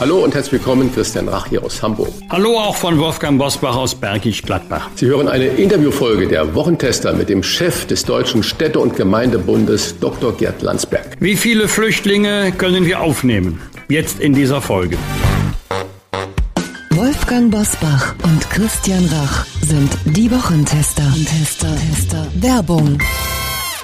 Hallo und herzlich willkommen, Christian Rach hier aus Hamburg. Hallo auch von Wolfgang Bosbach aus Bergisch Gladbach. Sie hören eine Interviewfolge der Wochentester mit dem Chef des Deutschen Städte- und Gemeindebundes, Dr. Gerd Landsberg. Wie viele Flüchtlinge können wir aufnehmen? Jetzt in dieser Folge. Wolfgang Bosbach und Christian Rach sind die Wochentester. Tester, Tester. Werbung.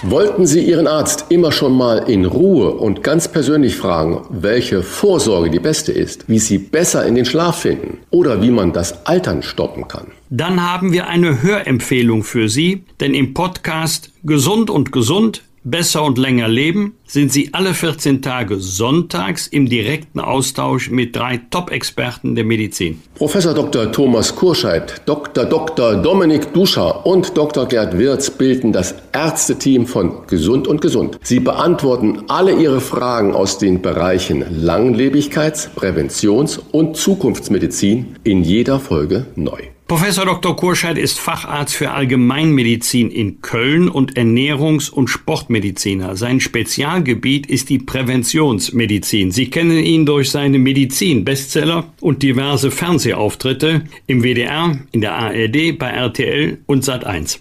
Wollten Sie Ihren Arzt immer schon mal in Ruhe und ganz persönlich fragen, welche Vorsorge die beste ist, wie Sie besser in den Schlaf finden oder wie man das Altern stoppen kann? Dann haben wir eine Hörempfehlung für Sie, denn im Podcast Gesund und Gesund Besser und länger leben sind Sie alle 14 Tage sonntags im direkten Austausch mit drei Top-Experten der Medizin. Professor Dr. Thomas Kurscheid, Dr. Dr. Dominik Duscher und Dr. Gerd Wirz bilden das Ärzteteam von Gesund und Gesund. Sie beantworten alle Ihre Fragen aus den Bereichen Langlebigkeits-, Präventions- und Zukunftsmedizin in jeder Folge neu. Professor Dr. Kurscheid ist Facharzt für Allgemeinmedizin in Köln und Ernährungs- und Sportmediziner. Sein Spezialgebiet ist die Präventionsmedizin. Sie kennen ihn durch seine Medizin-Bestseller und diverse Fernsehauftritte im WDR, in der ARD, bei RTL und Sat1.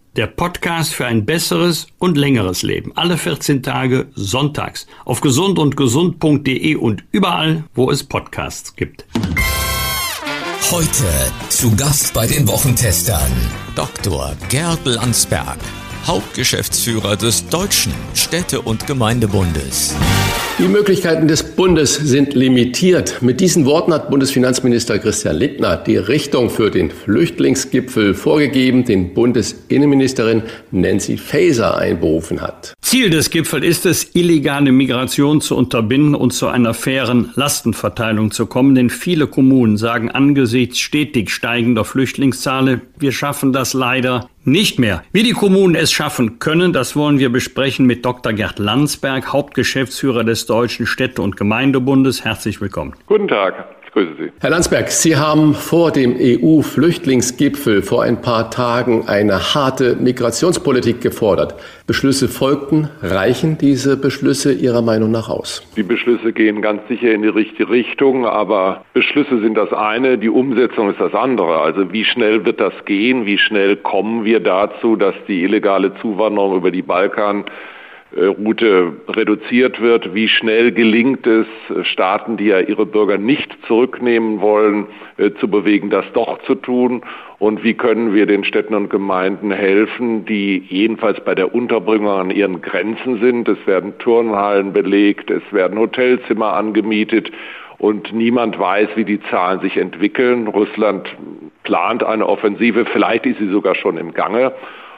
Der Podcast für ein besseres und längeres Leben. Alle 14 Tage sonntags auf gesundundgesund.de und überall, wo es Podcasts gibt. Heute zu Gast bei den Wochentestern Dr. Gerd Landsberg, Hauptgeschäftsführer des Deutschen Städte- und Gemeindebundes. Die Möglichkeiten des Bundes sind limitiert. Mit diesen Worten hat Bundesfinanzminister Christian Lindner die Richtung für den Flüchtlingsgipfel vorgegeben, den Bundesinnenministerin Nancy Faeser einberufen hat. Ziel des Gipfels ist es, illegale Migration zu unterbinden und zu einer fairen Lastenverteilung zu kommen, denn viele Kommunen sagen angesichts stetig steigender Flüchtlingszahlen, wir schaffen das leider nicht mehr. Wie die Kommunen es schaffen können, das wollen wir besprechen mit Dr. Gerd Landsberg, Hauptgeschäftsführer des Deutschen Städte- und Gemeindebundes. Herzlich willkommen. Guten Tag. Ich grüße Sie. Herr Landsberg, Sie haben vor dem EU-Flüchtlingsgipfel vor ein paar Tagen eine harte Migrationspolitik gefordert. Beschlüsse folgten. Reichen diese Beschlüsse Ihrer Meinung nach aus? Die Beschlüsse gehen ganz sicher in die richtige Richtung, aber Beschlüsse sind das eine, die Umsetzung ist das andere. Also wie schnell wird das gehen? Wie schnell kommen wir dazu, dass die illegale Zuwanderung über die Balkan Route reduziert wird. Wie schnell gelingt es, Staaten, die ja ihre Bürger nicht zurücknehmen wollen, zu bewegen, das doch zu tun? Und wie können wir den Städten und Gemeinden helfen, die jedenfalls bei der Unterbringung an ihren Grenzen sind? Es werden Turnhallen belegt, es werden Hotelzimmer angemietet und niemand weiß, wie die Zahlen sich entwickeln. Russland plant eine Offensive, vielleicht ist sie sogar schon im Gange.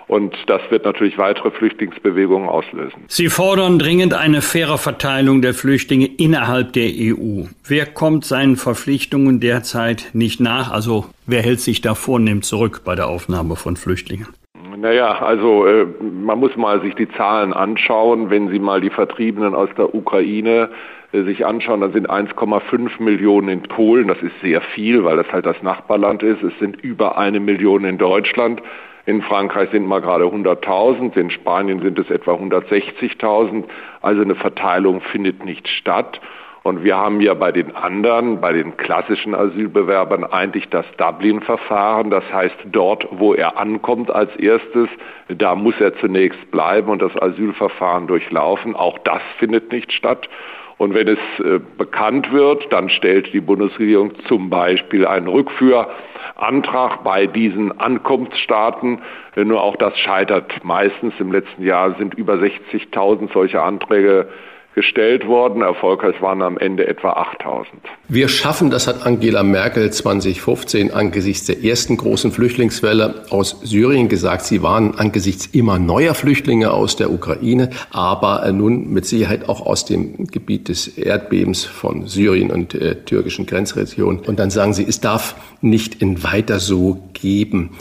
Und das wird natürlich weitere Flüchtlingsbewegungen auslösen. Sie fordern dringend eine faire Verteilung der Flüchtlinge innerhalb der EU. Wer kommt seinen Verpflichtungen derzeit nicht nach? Also wer hält sich da vornehm zurück bei der Aufnahme von Flüchtlingen? Naja, also äh, man muss mal sich die Zahlen anschauen. Wenn Sie mal die Vertriebenen aus der Ukraine äh, sich anschauen, dann sind 1,5 Millionen in Polen. Das ist sehr viel, weil das halt das Nachbarland ist. Es sind über eine Million in Deutschland. In Frankreich sind mal gerade 100.000, in Spanien sind es etwa 160.000. Also eine Verteilung findet nicht statt. Und wir haben ja bei den anderen, bei den klassischen Asylbewerbern eigentlich das Dublin-Verfahren. Das heißt, dort, wo er ankommt als erstes, da muss er zunächst bleiben und das Asylverfahren durchlaufen. Auch das findet nicht statt. Und wenn es äh, bekannt wird, dann stellt die Bundesregierung zum Beispiel einen Rückführantrag bei diesen Ankunftsstaaten. Nur auch das scheitert meistens. Im letzten Jahr sind über 60.000 solche Anträge gestellt worden. Erfolgreich waren am Ende etwa 8000. Wir schaffen, das hat Angela Merkel 2015 angesichts der ersten großen Flüchtlingswelle aus Syrien gesagt. Sie waren angesichts immer neuer Flüchtlinge aus der Ukraine, aber nun mit Sicherheit auch aus dem Gebiet des Erdbebens von Syrien und der türkischen Grenzregion. Und dann sagen Sie, es darf nicht in weiter so geben.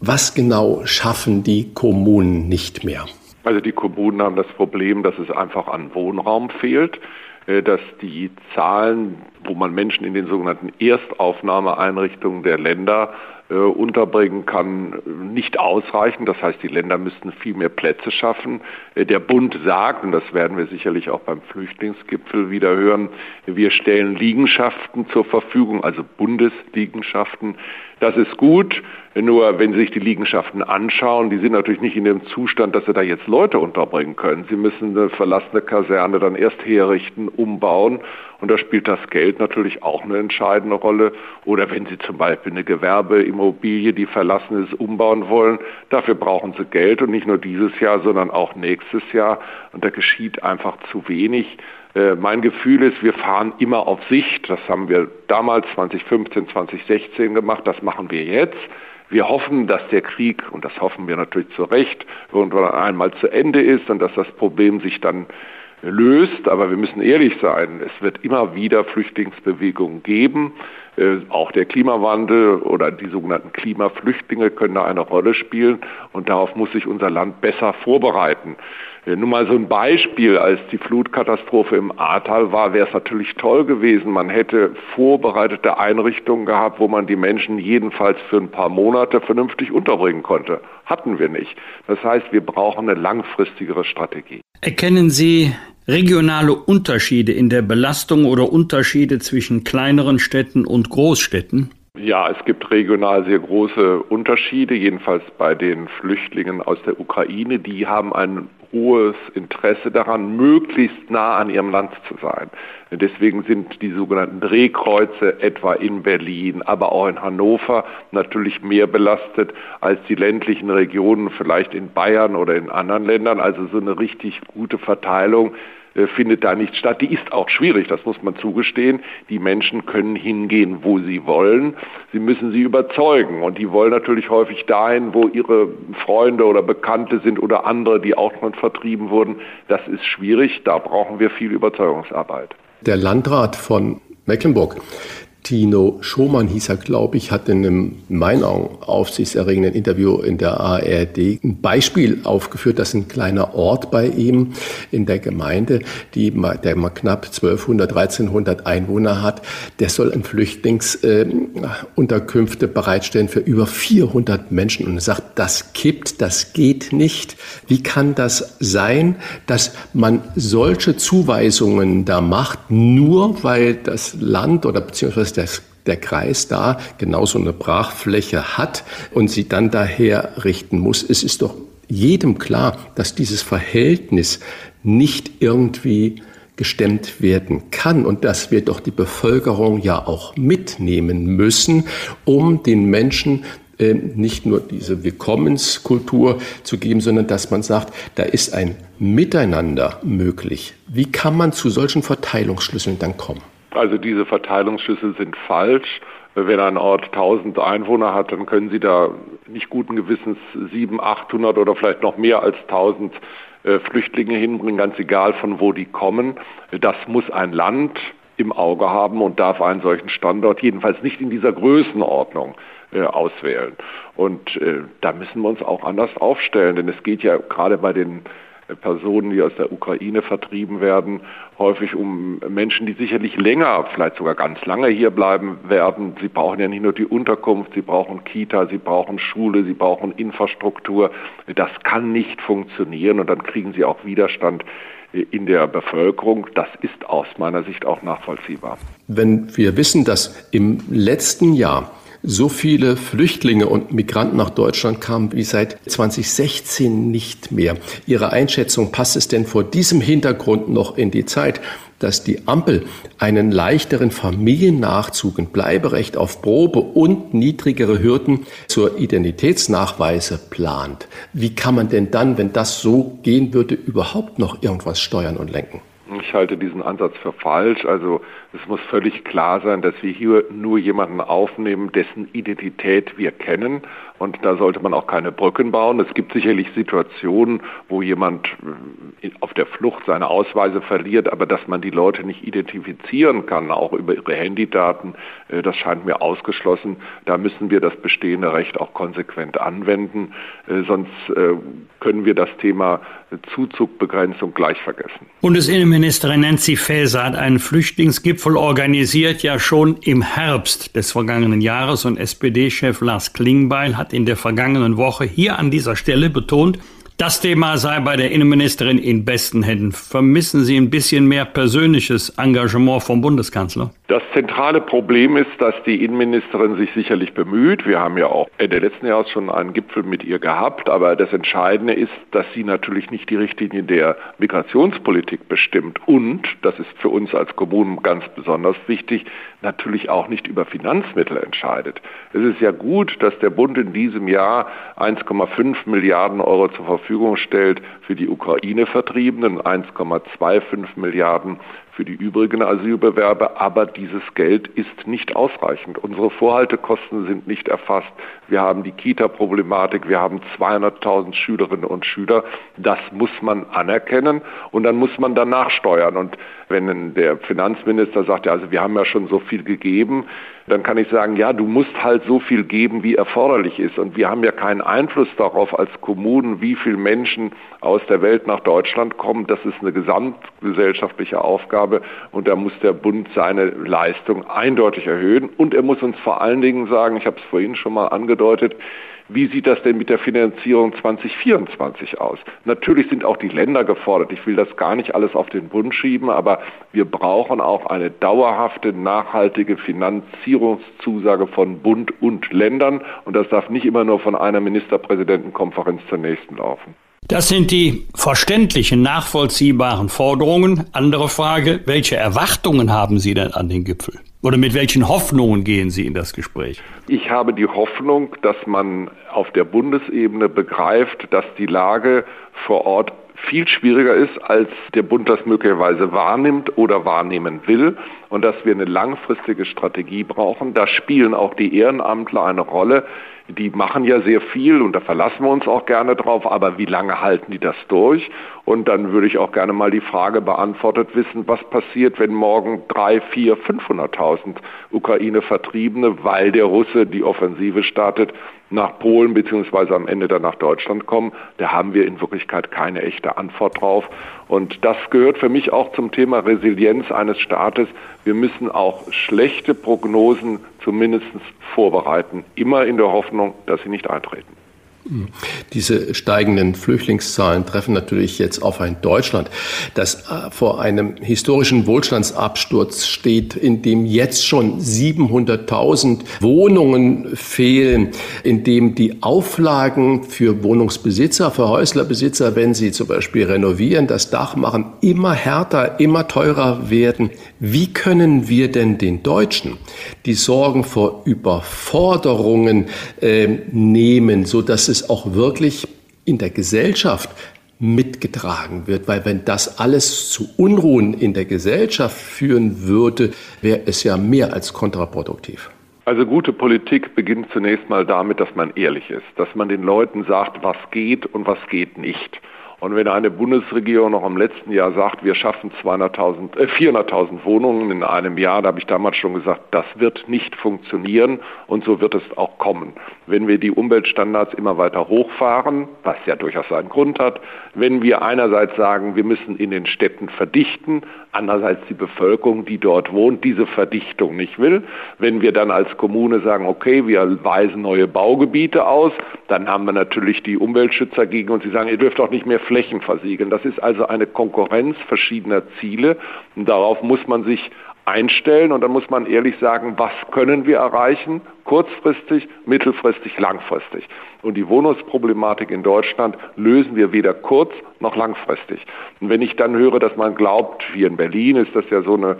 Was genau schaffen die Kommunen nicht mehr? Also die Kommunen haben das Problem, dass es einfach an Wohnraum fehlt, äh, dass die Zahlen, wo man Menschen in den sogenannten Erstaufnahmeeinrichtungen der Länder unterbringen kann, nicht ausreichen. Das heißt, die Länder müssten viel mehr Plätze schaffen. Äh, der Bund sagt, und das werden wir sicherlich auch beim Flüchtlingsgipfel wieder hören, wir stellen Liegenschaften zur Verfügung, also Bundesliegenschaften. Das ist gut, nur wenn Sie sich die Liegenschaften anschauen, die sind natürlich nicht in dem Zustand, dass Sie da jetzt Leute unterbringen können. Sie müssen eine verlassene Kaserne dann erst herrichten, umbauen und da spielt das Geld natürlich auch eine entscheidende Rolle. Oder wenn Sie zum Beispiel eine Gewerbeimmobilie, die verlassen ist, umbauen wollen, dafür brauchen Sie Geld und nicht nur dieses Jahr, sondern auch nächstes Jahr. Und da geschieht einfach zu wenig. Äh, mein Gefühl ist, wir fahren immer auf Sicht. Das haben wir damals 2015, 2016 gemacht. Das machen wir jetzt. Wir hoffen, dass der Krieg, und das hoffen wir natürlich zu Recht, irgendwann einmal zu Ende ist und dass das Problem sich dann löst. Aber wir müssen ehrlich sein, es wird immer wieder Flüchtlingsbewegungen geben. Äh, auch der Klimawandel oder die sogenannten Klimaflüchtlinge können da eine Rolle spielen. Und darauf muss sich unser Land besser vorbereiten. Äh, nur mal so ein Beispiel, als die Flutkatastrophe im Ahrtal war, wäre es natürlich toll gewesen. Man hätte vorbereitete Einrichtungen gehabt, wo man die Menschen jedenfalls für ein paar Monate vernünftig unterbringen konnte. Hatten wir nicht. Das heißt, wir brauchen eine langfristigere Strategie. Erkennen Sie regionale Unterschiede in der Belastung oder Unterschiede zwischen kleineren Städten und Großstädten? Ja, es gibt regional sehr große Unterschiede, jedenfalls bei den Flüchtlingen aus der Ukraine. Die haben ein hohes Interesse daran, möglichst nah an ihrem Land zu sein. Deswegen sind die sogenannten Drehkreuze etwa in Berlin, aber auch in Hannover natürlich mehr belastet als die ländlichen Regionen, vielleicht in Bayern oder in anderen Ländern. Also so eine richtig gute Verteilung findet da nicht statt. Die ist auch schwierig, das muss man zugestehen. Die Menschen können hingehen, wo sie wollen. Sie müssen sie überzeugen. Und die wollen natürlich häufig dahin, wo ihre Freunde oder Bekannte sind oder andere, die auch schon vertrieben wurden. Das ist schwierig. Da brauchen wir viel Überzeugungsarbeit. Der Landrat von Mecklenburg, Tino Schomann hieß er, glaube ich, hat in einem meinen Augen aufsichtserregenden Interview in der ARD ein Beispiel aufgeführt, dass ein kleiner Ort bei ihm in der Gemeinde, die, der mal knapp 1200, 1300 Einwohner hat, der soll ein Flüchtlingsunterkünfte äh, bereitstellen für über 400 Menschen. Und sagt, das kippt, das geht nicht. Wie kann das sein, dass man solche Zuweisungen da macht, nur weil das Land oder beziehungsweise dass der Kreis da genauso eine Brachfläche hat und sie dann daher richten muss. Es ist doch jedem klar, dass dieses Verhältnis nicht irgendwie gestemmt werden kann und dass wir doch die Bevölkerung ja auch mitnehmen müssen, um den Menschen äh, nicht nur diese Willkommenskultur zu geben, sondern dass man sagt, da ist ein Miteinander möglich. Wie kann man zu solchen Verteilungsschlüsseln dann kommen? Also diese Verteilungsschlüssel sind falsch. Wenn ein Ort 1000 Einwohner hat, dann können Sie da nicht guten Gewissens 700, 800 oder vielleicht noch mehr als 1000 äh, Flüchtlinge hinbringen, ganz egal von wo die kommen. Das muss ein Land im Auge haben und darf einen solchen Standort jedenfalls nicht in dieser Größenordnung äh, auswählen. Und äh, da müssen wir uns auch anders aufstellen, denn es geht ja gerade bei den Personen, die aus der Ukraine vertrieben werden, häufig um Menschen, die sicherlich länger, vielleicht sogar ganz lange hier bleiben werden. Sie brauchen ja nicht nur die Unterkunft, sie brauchen Kita, sie brauchen Schule, sie brauchen Infrastruktur. Das kann nicht funktionieren und dann kriegen sie auch Widerstand in der Bevölkerung. Das ist aus meiner Sicht auch nachvollziehbar. Wenn wir wissen, dass im letzten Jahr so viele Flüchtlinge und Migranten nach Deutschland kamen wie seit 2016 nicht mehr. Ihre Einschätzung, passt es denn vor diesem Hintergrund noch in die Zeit, dass die Ampel einen leichteren Familiennachzug, ein Bleiberecht auf Probe und niedrigere Hürden zur Identitätsnachweise plant. Wie kann man denn dann, wenn das so gehen würde, überhaupt noch irgendwas steuern und lenken? Ich halte diesen Ansatz für falsch. Also es muss völlig klar sein, dass wir hier nur jemanden aufnehmen, dessen Identität wir kennen. Und da sollte man auch keine Brücken bauen. Es gibt sicherlich Situationen, wo jemand äh, auf der Flucht seine Ausweise verliert, aber dass man die Leute nicht identifizieren kann, auch über ihre Handydaten, äh, das scheint mir ausgeschlossen. Da müssen wir das bestehende Recht auch konsequent anwenden. Äh, sonst können wir das Thema Zuzugbegrenzung gleich vergessen. Bundesinnenministerin Nancy Faeser hat einen Flüchtlingsgipfel organisiert, ja schon im Herbst des vergangenen Jahres. Und SPD-Chef Lars Klingbeil hat in der vergangenen Woche hier an dieser Stelle betont, das Thema sei bei der Innenministerin in besten Händen. Vermissen Sie ein bisschen mehr persönliches Engagement vom Bundeskanzler? Das zentrale Problem ist, dass die Innenministerin sich sicherlich bemüht. Wir haben ja auch Ende letzten Jahres schon einen Gipfel mit ihr gehabt. Aber das Entscheidende ist, dass sie natürlich nicht die Richtlinie der Migrationspolitik bestimmt. Und, das ist für uns als Kommunen ganz besonders wichtig, natürlich auch nicht über Finanzmittel entscheidet. Es ist ja gut, dass der Bund in diesem Jahr 1,5 Milliarden Euro zur Verfügung stellt für die Ukraine-Vertriebenen, 1,25 Milliarden für die übrigen Asylbewerber, aber dieses Geld ist nicht ausreichend. Unsere Vorhaltekosten sind nicht erfasst. Wir haben die Kita-Problematik, wir haben 200.000 Schülerinnen und Schüler. Das muss man anerkennen und dann muss man danach steuern. Und wenn der Finanzminister sagt, ja, also wir haben ja schon so viel gegeben, dann kann ich sagen, ja, du musst halt so viel geben, wie erforderlich ist. Und wir haben ja keinen Einfluss darauf als Kommunen, wie viele Menschen aus der Welt nach Deutschland kommen. Das ist eine gesamtgesellschaftliche Aufgabe und da muss der Bund seine Leistung eindeutig erhöhen. Und er muss uns vor allen Dingen sagen, ich habe es vorhin schon mal angedeutet, wie sieht das denn mit der Finanzierung 2024 aus? Natürlich sind auch die Länder gefordert. Ich will das gar nicht alles auf den Bund schieben, aber wir brauchen auch eine dauerhafte, nachhaltige Finanzierungszusage von Bund und Ländern. Und das darf nicht immer nur von einer Ministerpräsidentenkonferenz zur nächsten laufen. Das sind die verständlichen, nachvollziehbaren Forderungen. Andere Frage, welche Erwartungen haben Sie denn an den Gipfel? Oder mit welchen Hoffnungen gehen Sie in das Gespräch? Ich habe die Hoffnung, dass man auf der Bundesebene begreift, dass die Lage vor Ort viel schwieriger ist, als der Bund das möglicherweise wahrnimmt oder wahrnehmen will und dass wir eine langfristige Strategie brauchen. Da spielen auch die Ehrenamtler eine Rolle. Die machen ja sehr viel und da verlassen wir uns auch gerne drauf, aber wie lange halten die das durch? Und dann würde ich auch gerne mal die Frage beantwortet wissen, was passiert, wenn morgen drei, vier, 500.000 Ukraine-Vertriebene, weil der Russe die Offensive startet, nach Polen beziehungsweise am Ende dann nach Deutschland kommen. Da haben wir in Wirklichkeit keine echte Antwort drauf. Und das gehört für mich auch zum Thema Resilienz eines Staates. Wir müssen auch schlechte Prognosen zumindest vorbereiten, immer in der Hoffnung, dass sie nicht eintreten. Diese steigenden Flüchtlingszahlen treffen natürlich jetzt auf ein Deutschland, das äh, vor einem historischen Wohlstandsabsturz steht, in dem jetzt schon 700.000 Wohnungen fehlen, in dem die Auflagen für Wohnungsbesitzer, für Häuslerbesitzer, wenn sie zum Beispiel renovieren, das Dach machen, immer härter, immer teurer werden. Wie können wir denn den Deutschen die Sorgen vor Überforderungen äh, nehmen, so dass es auch wirklich in der Gesellschaft mitgetragen wird, weil wenn das alles zu Unruhen in der Gesellschaft führen würde, wäre es ja mehr als kontraproduktiv. Also gute Politik beginnt zunächst mal damit, dass man ehrlich ist, dass man den Leuten sagt, was geht und was geht nicht. Und wenn eine Bundesregierung noch im letzten Jahr sagt, wir schaffen 200.000, äh, 400.000 Wohnungen in einem Jahr, da habe ich damals schon gesagt, das wird nicht funktionieren und so wird es auch kommen. Wenn wir die Umweltstandards immer weiter hochfahren, was ja durchaus seinen Grund hat, wenn wir einerseits sagen, wir müssen in den Städten verdichten, andererseits die Bevölkerung, die dort wohnt, diese Verdichtung nicht will, wenn wir dann als Kommune sagen, okay, wir weisen neue Baugebiete aus, dann haben wir natürlich die Umweltschützer gegen uns, die sagen, ihr dürft auch nicht mehr Flächen versiegeln. Das ist also eine Konkurrenz verschiedener Ziele und darauf muss man sich einstellen und dann muss man ehrlich sagen, was können wir erreichen, kurzfristig, mittelfristig, langfristig. Und die Wohnungsproblematik in Deutschland lösen wir weder kurz noch langfristig. Und wenn ich dann höre, dass man glaubt, hier in Berlin ist das ja so eine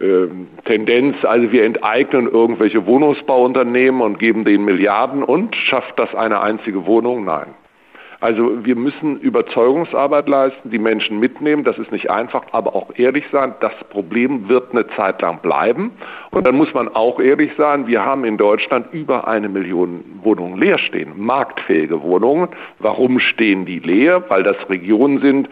ähm, Tendenz, also wir enteignen irgendwelche Wohnungsbauunternehmen und geben denen Milliarden und schafft das eine einzige Wohnung? Nein. Also wir müssen Überzeugungsarbeit leisten, die Menschen mitnehmen. Das ist nicht einfach, aber auch ehrlich sein. Das Problem wird eine Zeit lang bleiben. Und dann muss man auch ehrlich sein, wir haben in Deutschland über eine Million Wohnungen leer stehen, marktfähige Wohnungen. Warum stehen die leer? Weil das Regionen sind,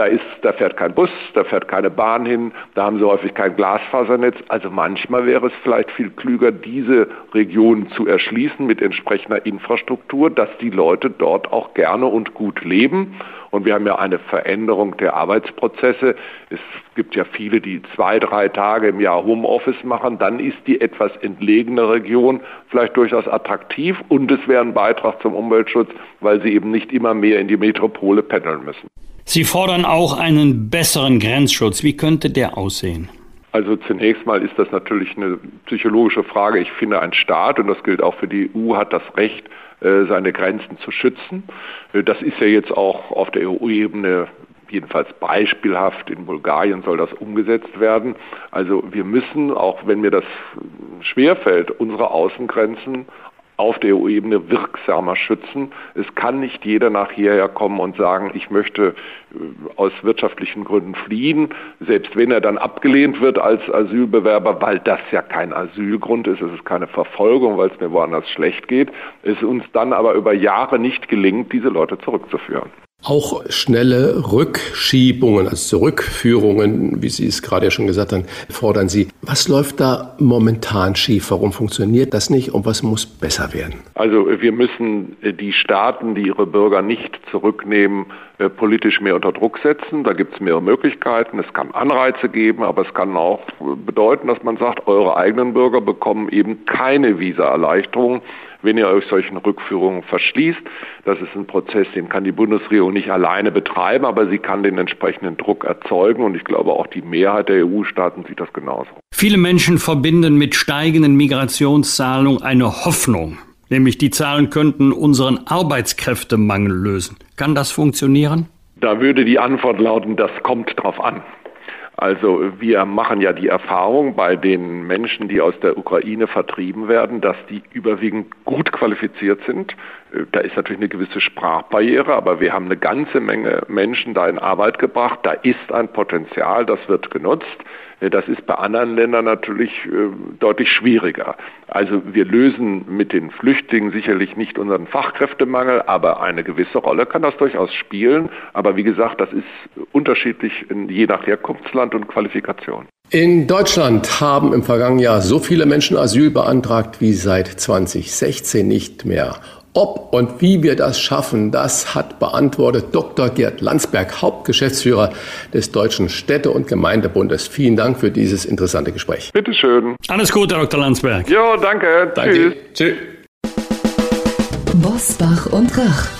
da, ist, da fährt kein Bus, da fährt keine Bahn hin, da haben sie häufig kein Glasfasernetz. Also manchmal wäre es vielleicht viel klüger, diese Regionen zu erschließen mit entsprechender Infrastruktur, dass die Leute dort auch gerne und gut leben. Und wir haben ja eine Veränderung der Arbeitsprozesse. Es gibt ja viele, die zwei, drei Tage im Jahr Homeoffice machen. Dann ist die etwas entlegene Region vielleicht durchaus attraktiv und es wäre ein Beitrag zum Umweltschutz, weil sie eben nicht immer mehr in die Metropole pendeln müssen. Sie fordern auch einen besseren Grenzschutz. Wie könnte der aussehen? Also zunächst mal ist das natürlich eine psychologische Frage. Ich finde, ein Staat, und das gilt auch für die EU, hat das Recht, äh, seine Grenzen zu schützen. Äh, das ist ja jetzt auch auf der EU-Ebene jedenfalls beispielhaft in Bulgarien soll das umgesetzt werden. Also wir müssen, auch wenn mir das schwerfällt, unsere Außengrenzen auf der EU-Ebene wirksamer schützen. Es kann nicht jeder nach hierher kommen und sagen, ich möchte äh, aus wirtschaftlichen Gründen fliehen, selbst wenn er dann abgelehnt wird als Asylbewerber, weil das ja kein Asylgrund ist, es ist keine Verfolgung, weil es mir woanders schlecht geht, es uns dann aber über Jahre nicht gelingt, diese Leute zurückzuführen. Auch schnelle Rückschiebungen, also Zurückführungen, wie Sie es gerade ja schon gesagt haben, fordern Sie. Was läuft da momentan schief? Warum funktioniert das nicht und was muss besser werden? Also wir müssen die Staaten, die ihre Bürger nicht zurücknehmen, äh, politisch mehr unter Druck setzen. Da gibt es mehrere Möglichkeiten. Es kann Anreize geben, aber es kann auch bedeuten, dass man sagt, eure eigenen Bürger bekommen eben keine Visaerleichterung wenn ihr euch solchen Rückführungen verschließt. Das ist ein Prozess, den kann die Bundesregierung nicht alleine betreiben, aber sie kann den entsprechenden Druck erzeugen und ich glaube auch die Mehrheit der EU-Staaten sieht das genauso. Viele Menschen verbinden mit steigenden Migrationszahlungen eine Hoffnung, nämlich die Zahlen könnten unseren Arbeitskräftemangel lösen. Kann das funktionieren? Da würde die Antwort lauten, das kommt drauf an. Also wir machen ja die Erfahrung bei den Menschen, die aus der Ukraine vertrieben werden, dass die überwiegend gut qualifiziert sind. Da ist natürlich eine gewisse Sprachbarriere, aber wir haben eine ganze Menge Menschen da in Arbeit gebracht. Da ist ein Potenzial, das wird genutzt. Das ist bei anderen Ländern natürlich äh, deutlich schwieriger. Also wir lösen mit den Flüchtlingen sicherlich nicht unseren Fachkräftemangel, aber eine gewisse Rolle kann das durchaus spielen. Aber wie gesagt, das ist unterschiedlich je nach Herkunftsland und Qualifikation. In Deutschland haben im vergangenen Jahr so viele Menschen Asyl beantragt wie seit 2016 nicht mehr. Ob und wie wir das schaffen, das hat beantwortet Dr. Gerd Landsberg, Hauptgeschäftsführer des Deutschen Städte- und Gemeindebundes. Vielen Dank für dieses interessante Gespräch. Bitte schön. Alles Gute, Dr. Landsberg. Ja, danke. danke. Tschüss. Tschüss. Bosbach und Rach.